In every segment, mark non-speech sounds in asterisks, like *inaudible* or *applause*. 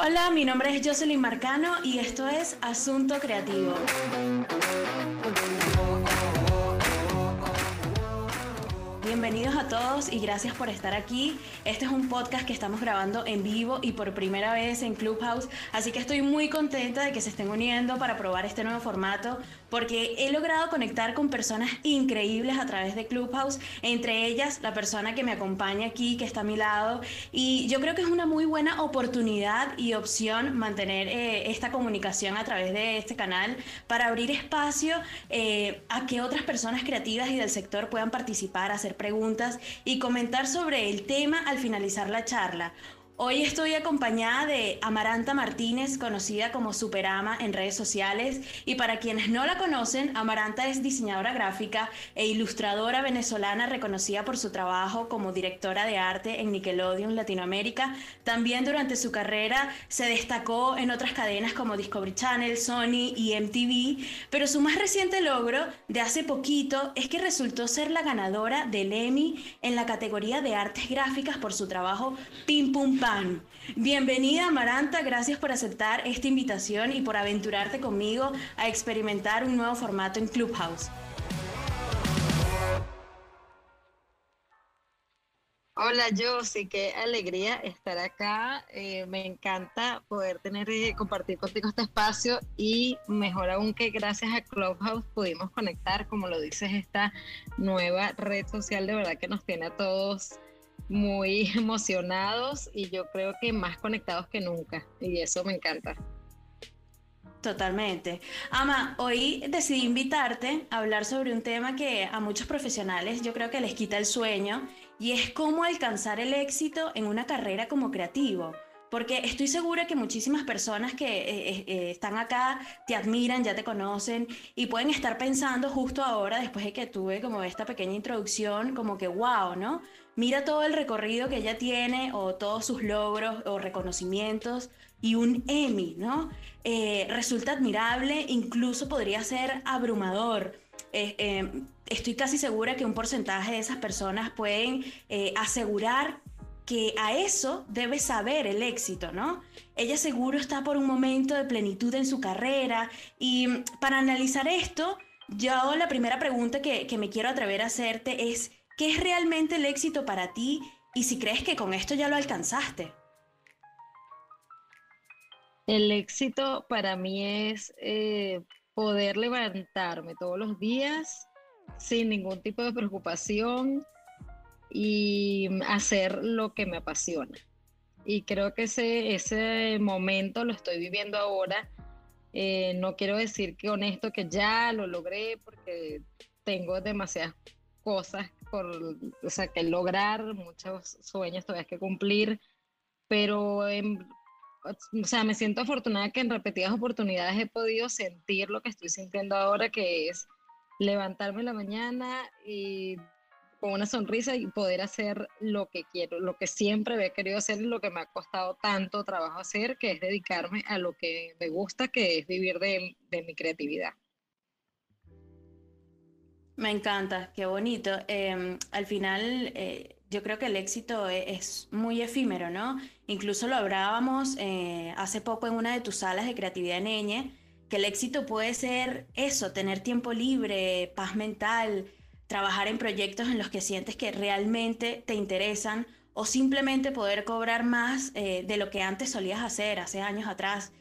Hola, mi nombre es Jocelyn Marcano y esto es Asunto Creativo. Bienvenidos a todos y gracias por estar aquí. Este es un podcast que estamos grabando en vivo y por primera vez en Clubhouse, así que estoy muy contenta de que se estén uniendo para probar este nuevo formato porque he logrado conectar con personas increíbles a través de Clubhouse, entre ellas la persona que me acompaña aquí, que está a mi lado, y yo creo que es una muy buena oportunidad y opción mantener eh, esta comunicación a través de este canal para abrir espacio eh, a que otras personas creativas y del sector puedan participar, hacer preguntas y comentar sobre el tema al finalizar la charla. Hoy estoy acompañada de Amaranta Martínez, conocida como Superama en redes sociales. Y para quienes no la conocen, Amaranta es diseñadora gráfica e ilustradora venezolana reconocida por su trabajo como directora de arte en Nickelodeon Latinoamérica. También durante su carrera se destacó en otras cadenas como Discovery Channel, Sony y MTV. Pero su más reciente logro de hace poquito es que resultó ser la ganadora del Emmy en la categoría de artes gráficas por su trabajo Pim Pum Pam Bienvenida Amaranta, gracias por aceptar esta invitación y por aventurarte conmigo a experimentar un nuevo formato en Clubhouse. Hola Josie, qué alegría estar acá. Eh, me encanta poder tener y compartir contigo este espacio y mejor aún que gracias a Clubhouse pudimos conectar, como lo dices, esta nueva red social de verdad que nos tiene a todos muy *laughs* emocionados y yo creo que más conectados que nunca. Y eso me encanta. Totalmente. Ama, hoy decidí invitarte a hablar sobre un tema que a muchos profesionales yo creo que les quita el sueño y es cómo alcanzar el éxito en una carrera como creativo. Porque estoy segura que muchísimas personas que eh, eh, eh, están acá te admiran, ya te conocen y pueden estar pensando justo ahora, después de que tuve como esta pequeña introducción, como que wow, ¿no? Mira todo el recorrido que ella tiene o todos sus logros o reconocimientos y un Emmy, ¿no? resulta admirable, incluso podría ser abrumador. estoy casi segura que un porcentaje de esas personas pueden asegurar que a eso debe saber el éxito, ¿no? Ella seguro está por un momento de plenitud en su carrera y mm, para analizar esto, yo la primera pregunta que, que me quiero atrever a hacerte es, ¿qué es realmente el éxito para ti y si crees que con esto ya lo alcanzaste? El éxito para mí es eh, poder levantarme todos los días sin ningún tipo de preocupación, y hacer lo que me apasiona. Y creo que ese, ese momento lo estoy viviendo ahora. Eh, no quiero decir que honesto que ya lo logré porque tengo demasiadas cosas por, o sea, que lograr, muchos sueños todavía que cumplir, pero o sea, me siento afortunada que en repetidas oportunidades he podido sentir lo que estoy sintiendo ahora, que es levantarme en la mañana y con una sonrisa y poder hacer lo que quiero, lo que siempre había querido hacer y lo que me ha costado tanto trabajo hacer, que es dedicarme a lo que me gusta, que es vivir de, mi creatividad. Me encanta, qué bonito. Em, al final, eh, yo creo que el éxito e, es, muy efímero, ¿no? Incluso lo hablábamos eh, hace poco en una de tus salas de creatividad en que el éxito puede ser eso, tener tiempo libre, paz mental, trabajar en proyectos en los que sientes que realmente te interesan o simplemente poder cobrar más eh, de lo que antes solías hacer hace años atrás.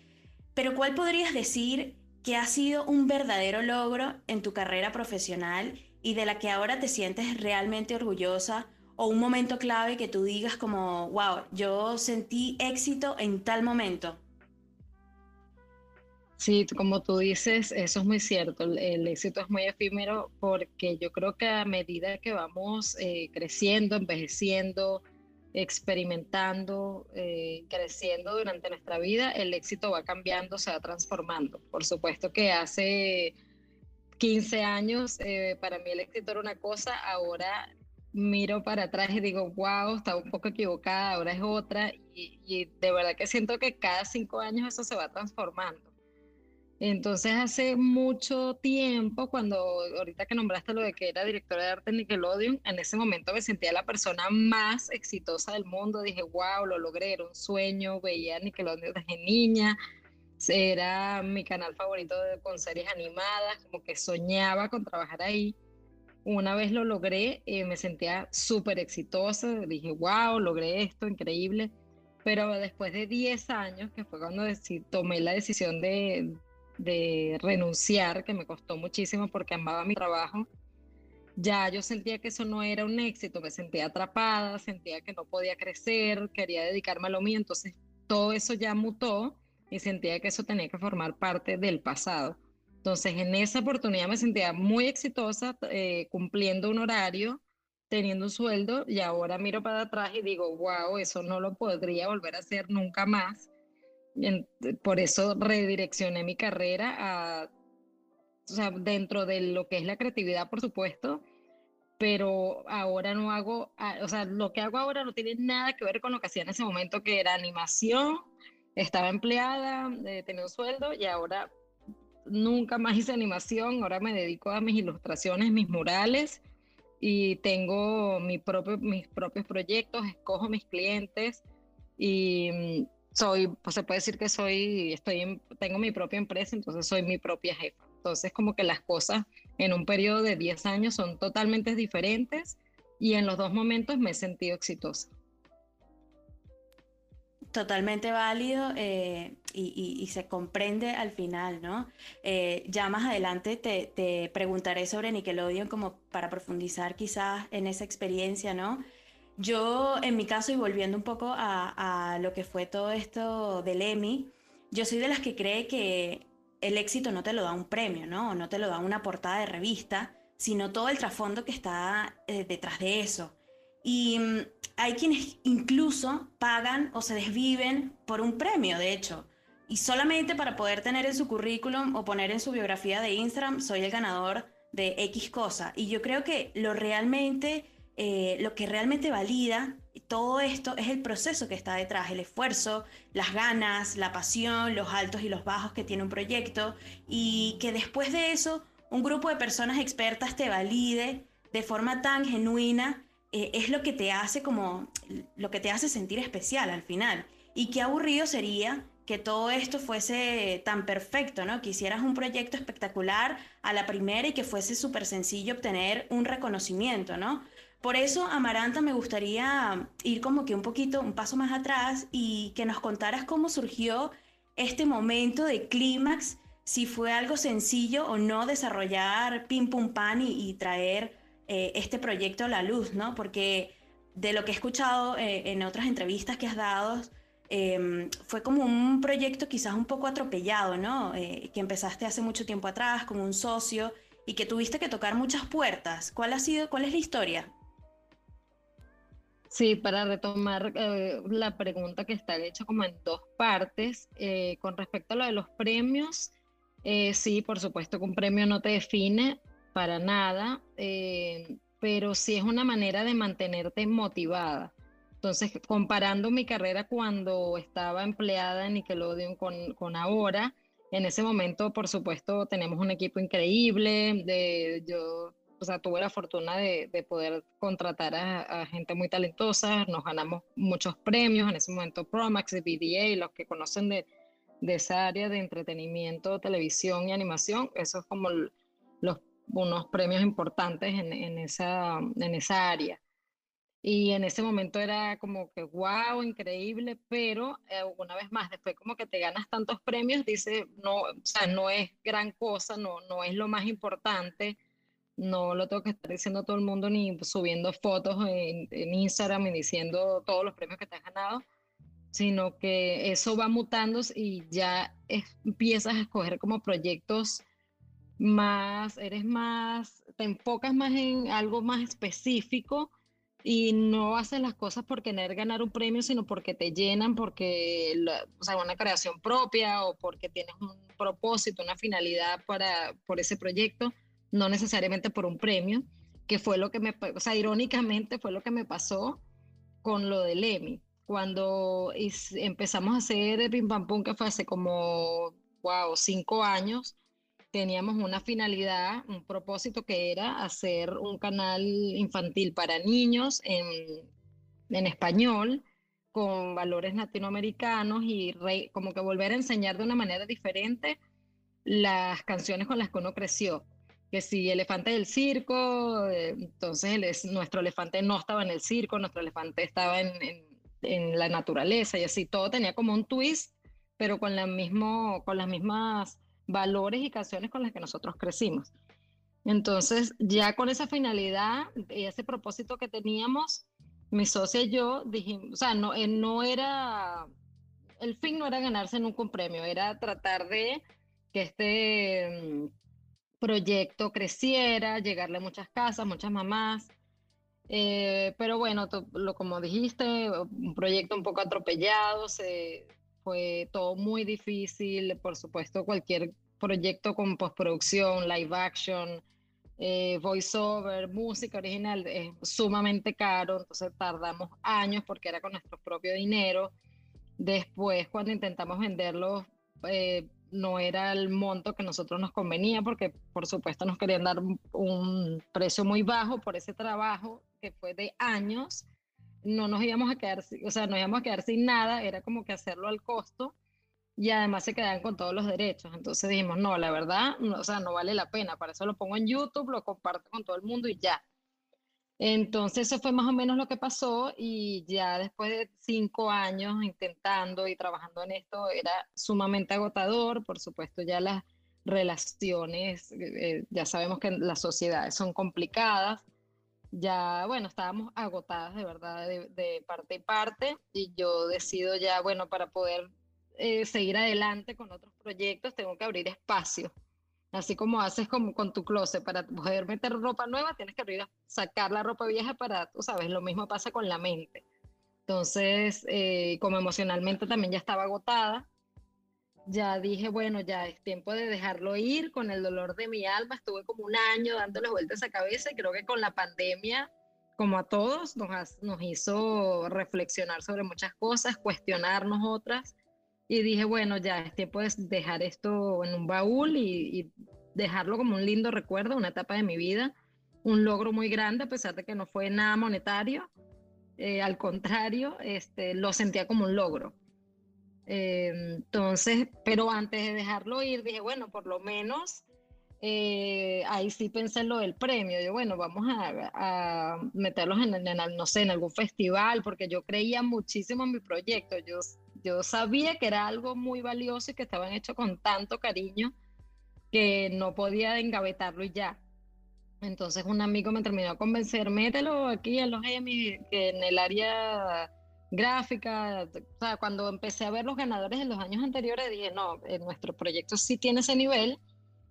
Pero ¿cuál podrías decir que ha sido un verdadero logro en tu carrera profesional y de la que ahora te sientes realmente orgullosa? O un momento clave que tú digas como, wow, yo sentí éxito en tal momento. Sí, como tú dices, eso es muy cierto. El, éxito es muy efímero porque yo creo que a medida que vamos eh, creciendo, envejeciendo, experimentando, eh, creciendo durante nuestra vida, el éxito va cambiando, se va transformando. Por supuesto que hace 15 años eh, para mí el éxito era una cosa, ahora miro para atrás y digo, wow, estaba un poco equivocada, ahora es otra. Y, y de verdad que siento que cada cinco años eso se va transformando. Entonces hace mucho tiempo, cuando ahorita que nombraste lo de que era directora de arte en Nickelodeon, en ese momento me sentía la persona más exitosa del mundo. Dije, wow, lo logré, era un sueño, veía Nickelodeon desde niña, era mi canal favorito de, con series animadas, como que soñaba con trabajar ahí. Una vez lo logré, eh, me sentía súper exitosa, dije, wow, logré esto, increíble. Pero después de 10 años, que fue cuando tomé la decisión de, de renunciar, que me costó muchísimo porque amaba mi trabajo, ya yo sentía que eso no era un éxito, me sentía atrapada, sentía que no podía crecer, quería dedicarme a lo mío, entonces todo eso ya mutó y sentía que eso tenía que formar parte del pasado. Entonces en esa oportunidad me sentía muy exitosa eh, cumpliendo un horario, teniendo un sueldo y ahora miro para atrás y digo, wow, eso no lo podría volver a hacer nunca más por eso redireccioné mi carrera a, o sea, dentro de lo que es la creatividad, por supuesto, pero ahora no hago, o sea, lo que hago ahora no tiene nada que ver con lo que hacía en ese momento, que era animación, estaba empleada, eh, tenía un sueldo y ahora nunca más hice animación, ahora me dedico a mis ilustraciones, mis murales y tengo mi propio, mis propios proyectos, escojo mis clientes y soy, pues se puede decir que soy, estoy, tengo mi propia empresa, entonces soy mi propia jefa. Entonces como que las cosas en un periodo de 10 años son totalmente diferentes y en los dos momentos me he sentido exitosa. Totalmente válido eh, y, se comprende al final, ¿no? Eh, ya más adelante te, te, preguntaré sobre Nickelodeon como para profundizar quizás en esa experiencia, ¿no? Yo, en mi caso, y volviendo un poco a, lo que fue todo esto del Emmy, yo soy de las que cree que el éxito no te lo da un premio, ¿no? No te lo da una portada de revista, sino todo el trasfondo que está eh, detrás de eso. Y mm, hay quienes incluso pagan o se desviven por un premio, de hecho. Y solamente para poder tener en su currículum o poner en su biografía de Instagram, soy el ganador de X cosa. Y yo creo que lo realmente eh, lo que realmente valida todo esto es el proceso que está detrás, el esfuerzo, las ganas, la pasión, los altos y los bajos que tiene un proyecto y que después de eso un grupo de personas expertas te valide de forma tan genuina eh, es lo que te hace como lo que te hace sentir especial al final. Y qué aburrido sería que todo esto fuese tan perfecto, ¿no? Que hicieras un proyecto espectacular a la primera y que fuese súper sencillo obtener un reconocimiento, ¿no? Por eso, Amaranta, me gustaría ir como que un poquito, un paso más atrás y que nos contaras cómo surgió este momento de clímax, si fue algo sencillo o no desarrollar pim pum pan y, traer eh, este proyecto a la luz, ¿no? Porque de lo que he escuchado eh, en otras entrevistas que has dado, em, fue como un proyecto quizás un poco atropellado, ¿no? Eh, que empezaste hace mucho tiempo atrás con un socio y que tuviste que tocar muchas puertas. ¿Cuál ha sido, cuál es la historia? Sí, para retomar eh, la pregunta que está hecha como en dos partes, eh, con respecto a lo de los premios, sí, por supuesto que un premio no te define para nada, pero sí es una manera de mantenerte motivada. Entonces, comparando mi carrera cuando estaba empleada en Nickelodeon con, ahora, en ese momento, por supuesto, tenemos un equipo increíble. De, yo o sea, tuve la fortuna de, poder contratar a, gente muy talentosa, nos ganamos muchos premios, en ese momento Promax BDA, los que conocen de, esa área de entretenimiento, televisión y animación, eso es como unos premios importantes en esa área. Y en ese momento era como que, wow, increíble, pero eh, una vez más, después como que te ganas tantos premios, dice, no, o sea, no es gran cosa, no, no es lo más importante no lo tengo que estar diciendo a todo el mundo ni subiendo fotos en, Instagram y diciendo todos los premios que te has ganado, sino que eso va mutando y ya empiezas a escoger como proyectos más, eres más, te enfocas más en algo más específico y no haces las cosas por querer ganar un premio, sino porque te llenan, porque, o sea, una creación propia o porque tienes un propósito, una finalidad para, por ese proyecto no necesariamente por un premio, que fue lo que me, o sea, irónicamente fue lo que me pasó con lo del Emmy. Cuando empezamos a hacer el Pim Pam Pum, que fue hace como wow, cinco años, teníamos una finalidad, un propósito que era hacer un canal infantil para niños en, en español con valores latinoamericanos y como que volver a enseñar de una manera diferente las canciones con las que uno creció. Que si Elefante del Circo, eh, entonces nuestro elefante no estaba en el circo, nuestro elefante estaba en, en, la naturaleza y así, todo tenía como un twist, pero con, la mismo, con las mismas valores y canciones con las que nosotros crecimos. Entonces, ya con esa finalidad y ese propósito que teníamos, mi socia y yo dijimos, o sea, no, eh, no era, el fin no era ganarse nunca un premio, era tratar de que este mm, proyecto creciera, llegarle a muchas casas, muchas mamás. Eh, pero bueno, lo, como dijiste, un proyecto un poco atropellado, se, fue todo muy difícil, por supuesto, cualquier proyecto con postproducción, live action, eh, voiceover, música original es sumamente caro, entonces tardamos años porque era con nuestro propio dinero. Después, cuando intentamos venderlo, eh, no era el monto que nosotros nos convenía porque, por supuesto, nos querían dar un precio muy bajo por ese trabajo que fue de años. No nos íbamos a quedar, o sea, nos íbamos a quedar sin nada, era como que hacerlo al costo y además se quedan con todos los derechos. Entonces dijimos, no, la verdad, no, o sea, no vale la pena. Para eso lo pongo en YouTube, lo comparto con todo el mundo y ya. Entonces eso fue más o menos lo que pasó y ya después de cinco años intentando y trabajando en esto era sumamente agotador. Por supuesto, ya las relaciones, eh, ya sabemos que las sociedades son complicadas. Ya, bueno, estábamos agotadas de verdad de, parte y parte y yo decido ya, bueno, para poder eh, seguir adelante con otros proyectos, tengo que abrir espacio. Así como haces con, con tu closet, para poder meter ropa nueva, tienes que abrir, sacar la ropa vieja para, tú sabes, lo mismo pasa con la mente. Entonces, eh, como emocionalmente también ya estaba agotada, ya dije, bueno, ya es tiempo de dejarlo ir con el dolor de mi alma. Estuve como un año dándole vueltas a cabeza y creo que con la pandemia, como a todos, nos, nos hizo reflexionar sobre muchas cosas, cuestionarnos otras y dije, bueno, ya es tiempo de dejar esto en un baúl y, dejarlo como un lindo recuerdo, una etapa de mi vida, un logro muy grande, a pesar de que no fue nada monetario. Eh, al contrario, este, lo sentía como un logro. Eh, entonces, pero antes de dejarlo ir, dije, bueno, por lo menos eh, ahí sí pensé en lo del premio. Yo, bueno, vamos a, a meterlos en, en, no sé, en algún festival, porque yo creía muchísimo en mi proyecto. Yo yo sabía que era algo muy valioso y que estaban hechos con tanto cariño que no podía engavetarlo y ya. Entonces un amigo me terminó a convencer, mételo aquí en los Emmy, que en el área gráfica, o sea, cuando empecé a ver los ganadores en los años anteriores, dije, no, en nuestro proyecto sí tiene ese nivel,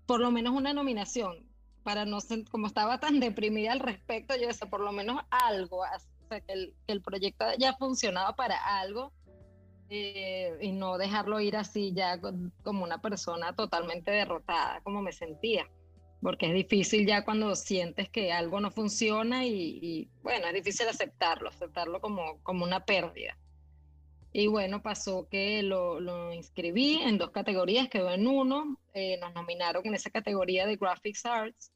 por lo menos una nominación, para no como estaba tan *laughs* deprimida al respecto, yo decía, por lo menos algo, o sea, que el, que el proyecto ya funcionaba para algo, eh, y no dejarlo ir así ya como una persona totalmente derrotada, como me sentía. Porque es difícil ya cuando sientes que algo no funciona y, bueno, es difícil aceptarlo, aceptarlo como, como una pérdida. Y bueno, pasó que lo, lo inscribí en dos categorías, quedó en uno, eh, nos nominaron en esa categoría de Graphics Arts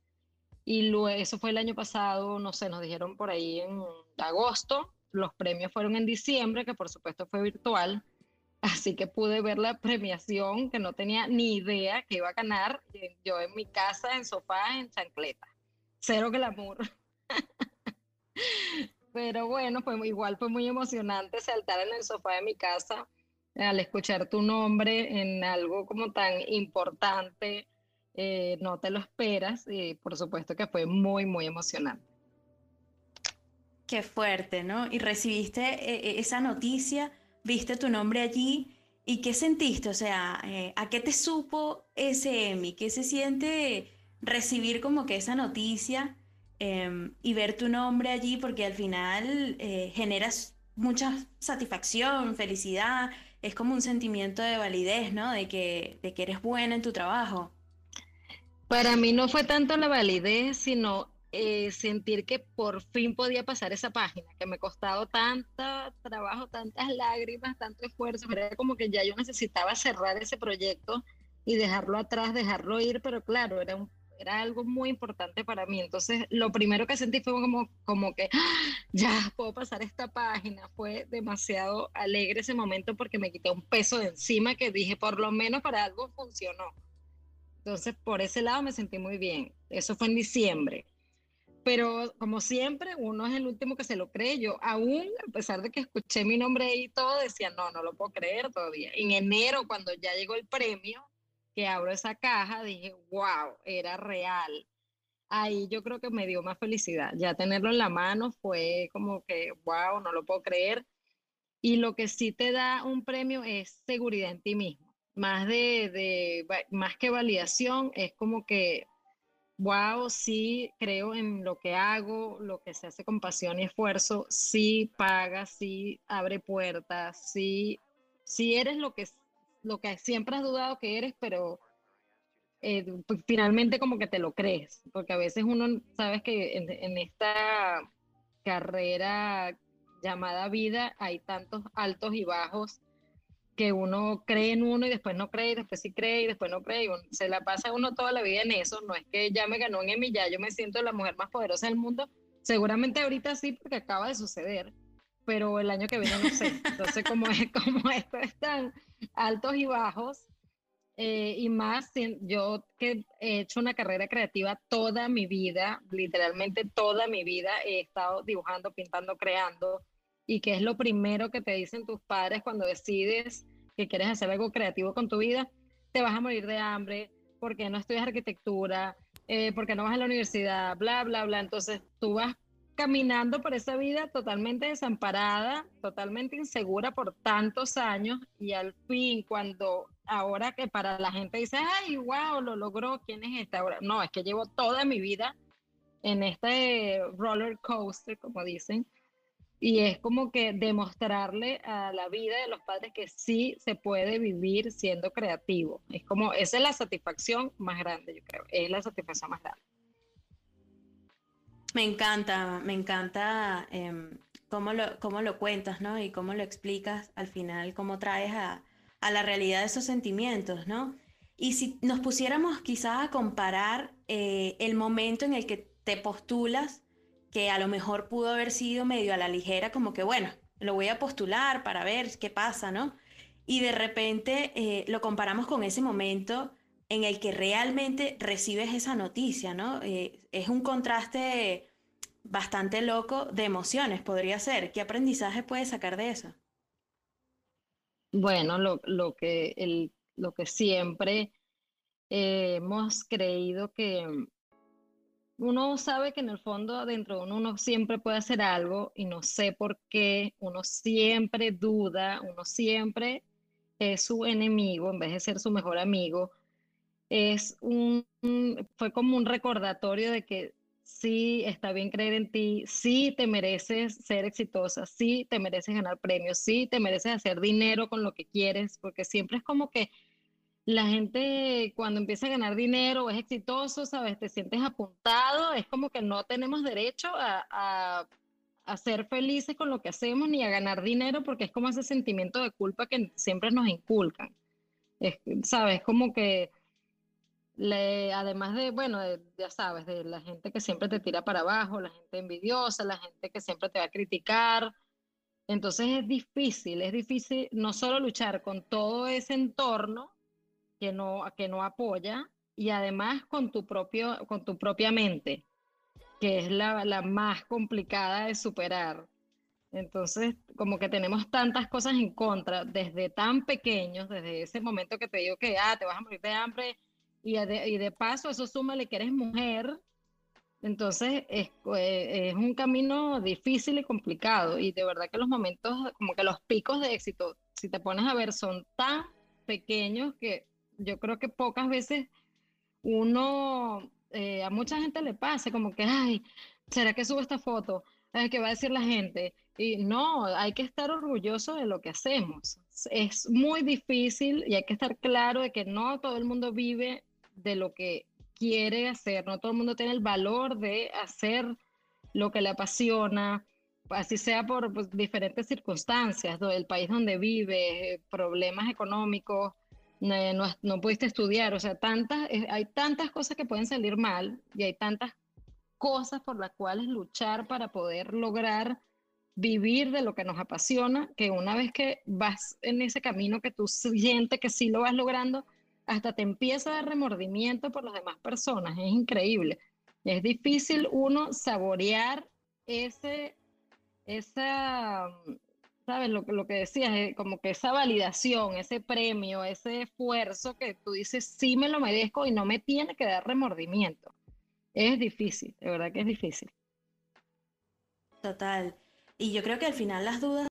y luego, eso fue el año pasado, no sé, nos dijeron por ahí en agosto, los premios fueron en diciembre, que por supuesto fue virtual, así que pude ver la premiación que no tenía ni idea que iba a ganar. Yo en mi casa, en sofá, en chancleta. Cero glamour. *laughs* Pero bueno, fue, igual fue muy emocionante saltar en el sofá de mi casa al escuchar tu nombre en algo como tan importante. Eh, no te lo esperas y por supuesto que fue muy, muy emocionante. Qué fuerte, ¿no? Y recibiste eh, eh, esa noticia, viste tu nombre allí y ¿qué sentiste? O sea, eh, ¿a qué te supo ese Emmy? ¿Qué se siente recibir como que esa noticia em, y ver tu nombre allí? Porque al final generas mucha satisfacción, felicidad, es como un sentimiento de validez, ¿no? De que, de que eres buena en tu trabajo. Para mí no fue tanto la validez, sino eh, sentir que por fin podía pasar esa página, que me costado tanto trabajo, tantas lágrimas, tanto esfuerzo, era como que ya yo necesitaba cerrar ese proyecto y dejarlo atrás, dejarlo ir, pero claro, era un era algo muy importante para mí. Entonces, lo primero que sentí fue como, como que ¡ah! ya puedo pasar esta página. Fue demasiado alegre ese momento porque me quité un peso de encima que dije, por lo menos para algo funcionó. Entonces, por ese lado me sentí muy bien. Eso fue en diciembre. Pero como siempre, uno es el último que se lo cree. Yo aún, a pesar de que escuché mi nombre ahí y todo, decía, no, no lo puedo creer todavía. En enero, cuando ya llegó el premio, que abro esa caja, dije, wow, era real. Ahí yo creo que me dio más felicidad. Ya tenerlo en la mano fue como que, wow, no lo puedo creer. Y lo que sí te da un premio es seguridad en ti mismo. Más de, de más que validación, es como que, wow, sí creo en lo que hago, lo que se hace con pasión y esfuerzo, sí paga, sí abre puertas, sí, sí eres lo que lo que siempre has dudado que eres, pero eh, pues, finalmente como que te lo crees, porque a veces uno, sabes que en, esta carrera llamada vida hay tantos altos y bajos que uno cree en uno y después no cree, y después sí cree y después no cree, y se la pasa uno toda la vida en eso, no es que ya me ganó en Emmy, ya yo me siento la mujer más poderosa del mundo, seguramente ahorita sí porque acaba de suceder, pero el año que viene no sé, *laughs* entonces como, es, como esto es tan altos y bajos, eh, y más yo que he hecho una carrera creativa toda mi vida, literalmente toda mi vida he estado dibujando, pintando, creando, y que es lo primero que te dicen tus padres cuando decides que quieres hacer algo creativo con tu vida, te vas a morir de hambre, porque no estudias arquitectura, eh, porque no vas a la universidad, bla, bla, bla. Entonces tú vas caminando por esa vida totalmente desamparada, totalmente insegura por tantos años y al fin cuando ahora que para la gente dice, ay, wow, lo logró, ¿quién es esta? Ahora, no, es que llevo toda mi vida en este roller coaster, como dicen, y es como que demostrarle a la vida de los padres que sí se puede vivir siendo creativo. Es como, esa es la satisfacción más grande, yo creo, es la satisfacción más grande. Me encanta, me encanta em, cómo, lo, cómo lo cuentas, ¿no? Y cómo lo explicas al final, cómo traes a, a la realidad esos sentimientos, ¿no? Y si nos pusiéramos quizás a comparar eh, el momento en el que te postulas, que a lo mejor pudo haber sido medio a la ligera, como que bueno, lo voy a postular para ver qué pasa, ¿no? Y de repente eh, lo comparamos con ese momento en el que realmente recibes esa noticia, ¿no? Eh, es un contraste bastante loco de emociones, podría ser. ¿Qué aprendizaje puedes sacar de eso? Bueno, lo, que, el, lo que siempre eh, hemos creído que uno sabe que en el fondo dentro de uno uno siempre puede hacer algo y no sé por qué, uno siempre duda, uno siempre es su enemigo en vez de ser su mejor amigo es un, fue como un recordatorio de que sí está bien creer en ti, sí te mereces ser exitosa, sí te mereces ganar premios, sí te mereces hacer dinero con lo que quieres, porque siempre es como que la gente cuando empieza a ganar dinero o es exitoso, sabes, te sientes apuntado, es como que no tenemos derecho a, a ser felices con lo que hacemos ni a ganar dinero porque es como ese sentimiento de culpa que siempre nos inculcan. Es, sabes, como que además de, bueno, ya sabes, de la gente que siempre te tira para abajo, la gente envidiosa, la gente que siempre te va a criticar. Entonces es difícil, es difícil no solo luchar con todo ese entorno que no, que no apoya y además con tu, propio, con tu propia mente, que es la, la más complicada de superar. Entonces, como que tenemos tantas cosas en contra desde tan pequeños, desde ese momento que te digo que, ah, te vas a morir de hambre, y de, y de paso eso súmale que eres mujer, entonces es, eh, es, un camino difícil y complicado y de verdad que los momentos, como que los picos de éxito, si te pones a ver, son tan pequeños que yo creo que pocas veces uno, eh, a mucha gente le pasa como que, ay, ¿será que subo esta foto? ¿Qué va a decir la gente? Y no, hay que estar orgulloso de lo que hacemos. Es muy difícil y hay que estar claro de que no todo el mundo vive de lo que quiere hacer, no todo el mundo tiene el valor de hacer lo que le apasiona, así sea por pues, diferentes circunstancias, el país donde vive, problemas económicos, no, no, pudiste estudiar, o sea, tantas, eh, hay tantas cosas que pueden salir mal y hay tantas cosas por las cuales luchar para poder lograr vivir de lo que nos apasiona, que una vez que vas en ese camino que tú sientes que sí lo vas logrando, hasta te empieza a remordimiento por las demás personas, es increíble. Es difícil uno saborear ese, esa, ¿sabes? Lo, lo que decías, eh, como que esa validación, ese premio, ese esfuerzo que tú dices, sí me lo merezco y no me tiene que dar remordimiento. Es difícil, de verdad que es difícil. Total. Y yo creo que al final las dudas